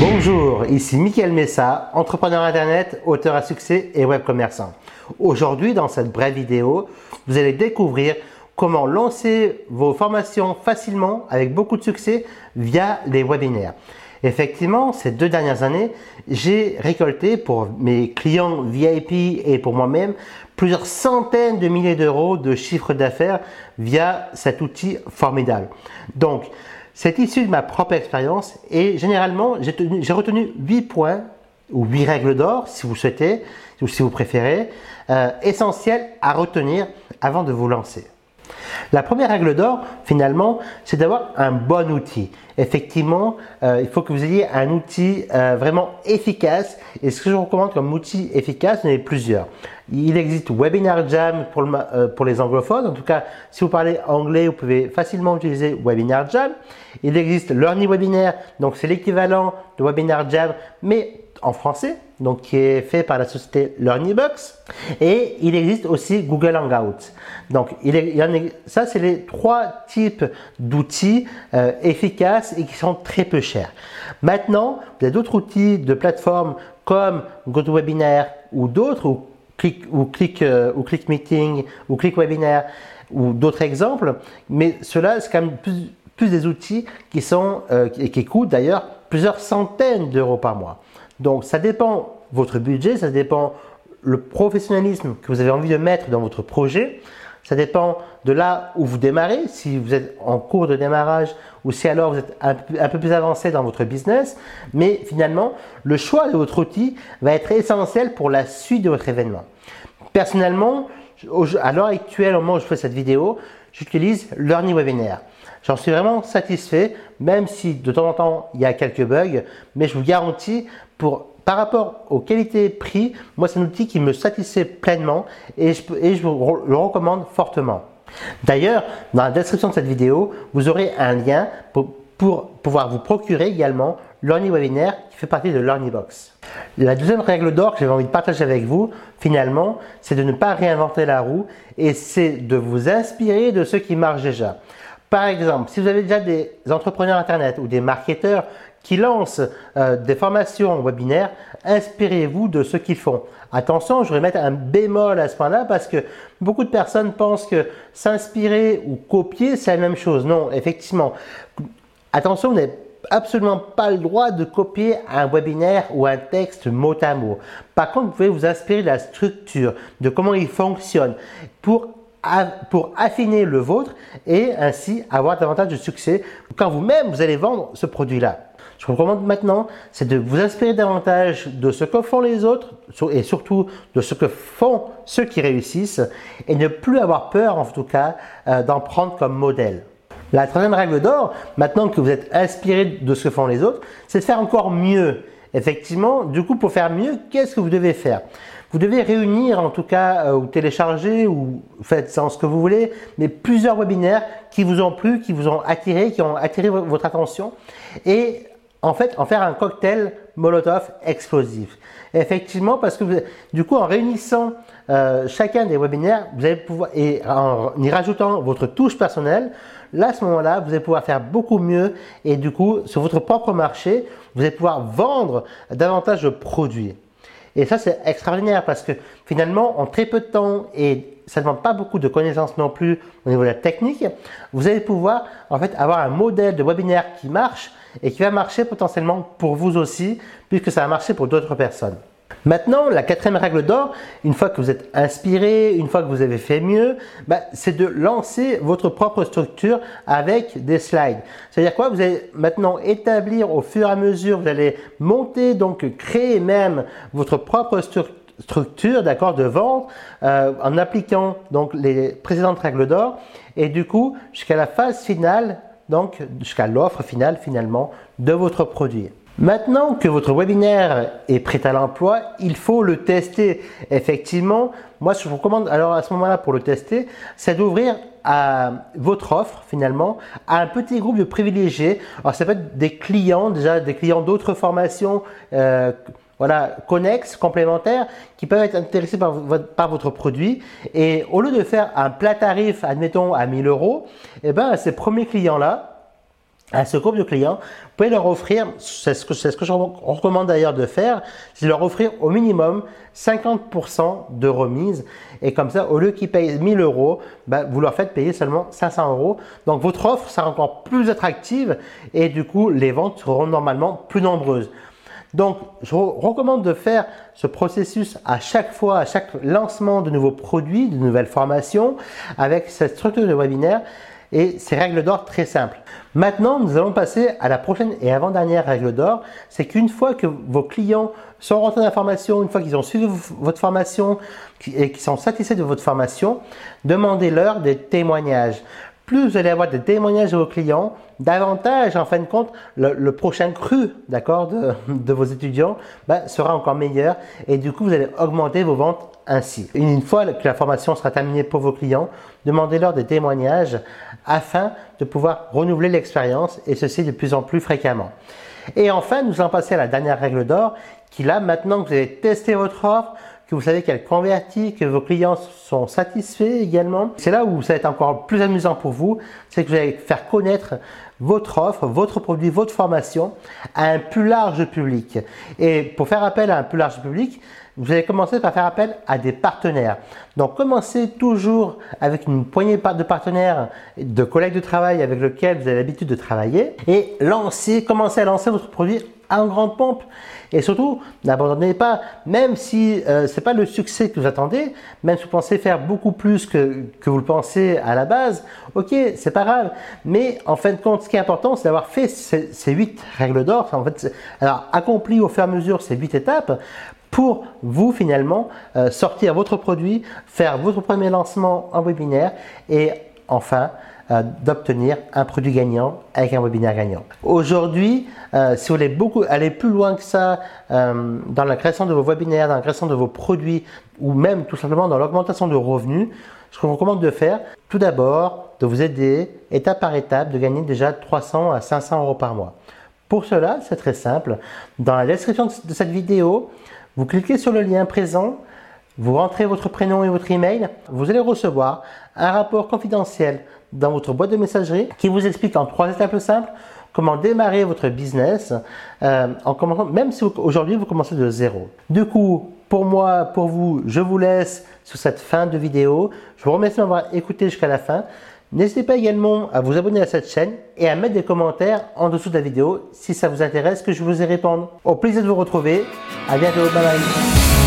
Bonjour, ici Mickaël Messa, entrepreneur internet, auteur à succès et web commerçant. Aujourd'hui, dans cette brève vidéo, vous allez découvrir comment lancer vos formations facilement avec beaucoup de succès via les webinaires. Effectivement, ces deux dernières années, j'ai récolté pour mes clients VIP et pour moi-même plusieurs centaines de milliers d'euros de chiffre d'affaires via cet outil formidable. Donc, c'est issu de ma propre expérience et généralement, j'ai retenu 8 points ou 8 règles d'or, si vous souhaitez, ou si vous préférez, euh, essentielles à retenir avant de vous lancer. La première règle d'or, finalement, c'est d'avoir un bon outil. Effectivement, euh, il faut que vous ayez un outil euh, vraiment efficace. Et ce que je vous recommande comme outil efficace, il y en a plusieurs. Il existe Webinar Jam pour, euh, les anglophones. En tout cas, si vous parlez anglais, vous pouvez facilement utiliser Webinar Jam. Il existe Learning Webinar, donc c'est l'équivalent de Webinar Jam, mais en français, donc qui est fait par la société LearnyBox. Et il existe aussi Google Hangouts. Donc, ça, c'est les trois types d'outils efficaces et qui sont très peu chers. Maintenant, vous avez d'autres outils de plateforme comme GoToWebinar ou d'autres, ou Click, ou, Click, euh, ou Click Meeting, ou Click Webinar, ou d'autres exemples. Mais cela, c'est quand même plus, des outils qui sont, euh, qui coûtent d'ailleurs plusieurs centaines d'euros par mois. Donc, ça dépend votre budget, ça dépend le professionnalisme que vous avez envie de mettre dans votre projet. Ça dépend de là où vous démarrez, si vous êtes en cours de démarrage ou si alors vous êtes un, peu plus avancé dans votre business. Mais finalement, le choix de votre outil va être essentiel pour la suite de votre événement. Personnellement, à l'heure actuelle, au moment où je fais cette vidéo, j'utilise Learning Webinar. J'en suis vraiment satisfait, même si de temps en temps il y a quelques bugs, mais je vous garantis, pour par rapport aux qualités-prix, moi c'est un outil qui me satisfait pleinement et je, vous le recommande fortement. D'ailleurs, dans la description de cette vidéo, vous aurez un lien pour, pouvoir vous procurer également Learning Webinar qui fait partie de LearnyBox. La deuxième règle d'or que j'avais envie de partager avec vous, finalement, c'est de ne pas réinventer la roue et c'est de vous inspirer de ce qui marche déjà. Par exemple, si vous avez déjà des entrepreneurs Internet ou des marketeurs qui lancent euh, des formations webinaires, inspirez-vous de ce qu'ils font. Attention, je vais mettre un bémol à ce point-là parce que beaucoup de personnes pensent que s'inspirer ou copier, c'est la même chose. Non, effectivement. Attention, vous n'avez absolument pas le droit de copier un webinaire ou un texte mot à mot. Par contre, vous pouvez vous inspirer de la structure, de comment il fonctionne pour pour affiner le vôtre et ainsi avoir davantage de succès quand vous-même vous allez vendre ce produit-là. Ce je vous recommande maintenant, c'est de vous inspirer davantage de ce que font les autres et surtout de ce que font ceux qui réussissent et ne plus avoir peur en tout cas euh, d'en prendre comme modèle. La troisième règle d'or, maintenant que vous êtes inspiré de ce que font les autres, c'est de faire encore mieux. Effectivement, du coup, pour faire mieux, qu'est-ce que vous devez faire? Vous devez réunir, en tout cas, euh, ou télécharger, ou faites sans ce que vous voulez, mais plusieurs webinaires qui vous ont plu, qui vous ont attiré, qui ont attiré votre attention, et en fait, en faire un cocktail Molotov explosif. effectivement, parce que du coup, en réunissant euh, chacun des webinaires, vous allez pouvoir, et en y rajoutant votre touche personnelle, là, à ce moment-là, vous allez pouvoir faire beaucoup mieux et du coup, sur votre propre marché, vous allez pouvoir vendre davantage de produits. Et ça, c'est extraordinaire parce que finalement, en très peu de temps et ça ne demande pas beaucoup de connaissances non plus au niveau de la technique, vous allez pouvoir en fait avoir un modèle de webinaire qui marche et qui va marcher potentiellement pour vous aussi, puisque ça va marcher pour d'autres personnes. Maintenant, la quatrième règle d'or, une fois que vous êtes inspiré, une fois que vous avez fait mieux, bah, c'est de lancer votre propre structure avec des slides. C'est-à-dire quoi Vous allez maintenant établir au fur et à mesure, vous allez monter, donc créer même votre propre structure d'accord de vente euh, en appliquant donc les précédentes règles d'or et du coup jusqu'à la phase finale donc jusqu'à l'offre finale finalement de votre produit. Maintenant que votre webinaire est prêt à l'emploi, il faut le tester. Effectivement, moi je vous recommande alors à ce moment-là pour le tester, c'est d'ouvrir à votre offre finalement à un petit groupe de privilégiés. Alors ça peut être des clients, déjà des clients d'autres formations. Euh, voilà, connexes, complémentaires, qui peuvent être intéressés par votre, produit. Et au lieu de faire un plat tarif, admettons, à 1000 euros, eh ben, ces premiers clients-là, à ce groupe de clients, vous pouvez leur offrir, c'est ce que, je recommande d'ailleurs de faire, c'est leur offrir au minimum 50% de remise. Et comme ça, au lieu qu'ils payent 1000 euros, bah, vous leur faites payer seulement 500 euros. Donc votre offre sera encore plus attractive et du coup, les ventes seront normalement plus nombreuses. Donc, je recommande de faire ce processus à chaque fois, à chaque lancement de nouveaux produits, de nouvelles formations, avec cette structure de webinaire et ces règles d'or très simples. Maintenant, nous allons passer à la prochaine et avant-dernière règle d'or, c'est qu'une fois que vos clients sont rentrés dans la formation, une fois qu'ils ont suivi votre formation et qu'ils sont satisfaits de votre formation, demandez-leur des témoignages plus vous allez avoir des témoignages de vos clients, davantage, en fin de compte, le, prochain cru d'accord, de, vos étudiants bah, sera encore meilleur et du coup, vous allez augmenter vos ventes ainsi. Une fois que la formation sera terminée pour vos clients, demandez-leur des témoignages afin de pouvoir renouveler l'expérience et ceci de plus en plus fréquemment. Et enfin, nous allons passer à la dernière règle d'or qui là, maintenant que vous avez testé votre offre, que vous savez qu'elle convertit, que vos clients sont satisfaits également. C'est là où ça va être encore plus amusant pour vous, c'est que vous allez faire connaître votre offre, votre produit, votre formation à un plus large public. Et pour faire appel à un plus large public, vous allez commencer par faire appel à des partenaires. Donc commencez toujours avec une poignée de partenaires, de collègues de travail avec lesquels vous avez l'habitude de travailler et lancez, commencez à lancer votre produit en grande pompe. Et surtout, n'abandonnez pas, même si euh, ce n'est pas le succès que vous attendez, même si vous pensez faire beaucoup plus que, vous le pensez à la base, ok, c'est pas grave. Mais en fin de compte, ce qui est important, c'est d'avoir fait ces, huit règles d'or, en fait, alors accompli au fur et à mesure ces huit étapes pour vous finalement euh, sortir votre produit, faire votre premier lancement en webinaire et enfin euh, d'obtenir un produit gagnant avec un webinaire gagnant. Aujourd'hui, euh, si vous voulez beaucoup aller plus loin que ça euh, dans la création de vos webinaires, dans la création de vos produits ou même tout simplement dans l'augmentation de revenus, ce que je vous recommande de faire, tout d'abord, de vous aider étape par étape de gagner déjà 300 à 500 euros par mois. Pour cela, c'est très simple. Dans la description de cette vidéo, vous cliquez sur le lien présent vous rentrez votre prénom et votre email, vous allez recevoir un rapport confidentiel dans votre boîte de messagerie qui vous explique en trois étapes simples comment démarrer votre business euh, en commençant, même si aujourd'hui vous commencez de zéro. Du coup, pour moi, pour vous, je vous laisse sur cette fin de vidéo. Je vous remercie d'avoir écouté jusqu'à la fin. N'hésitez pas également à vous abonner à cette chaîne et à mettre des commentaires en dessous de la vidéo si ça vous intéresse que je vous ai répondre. Au plaisir de vous retrouver. À bientôt. Bye bye.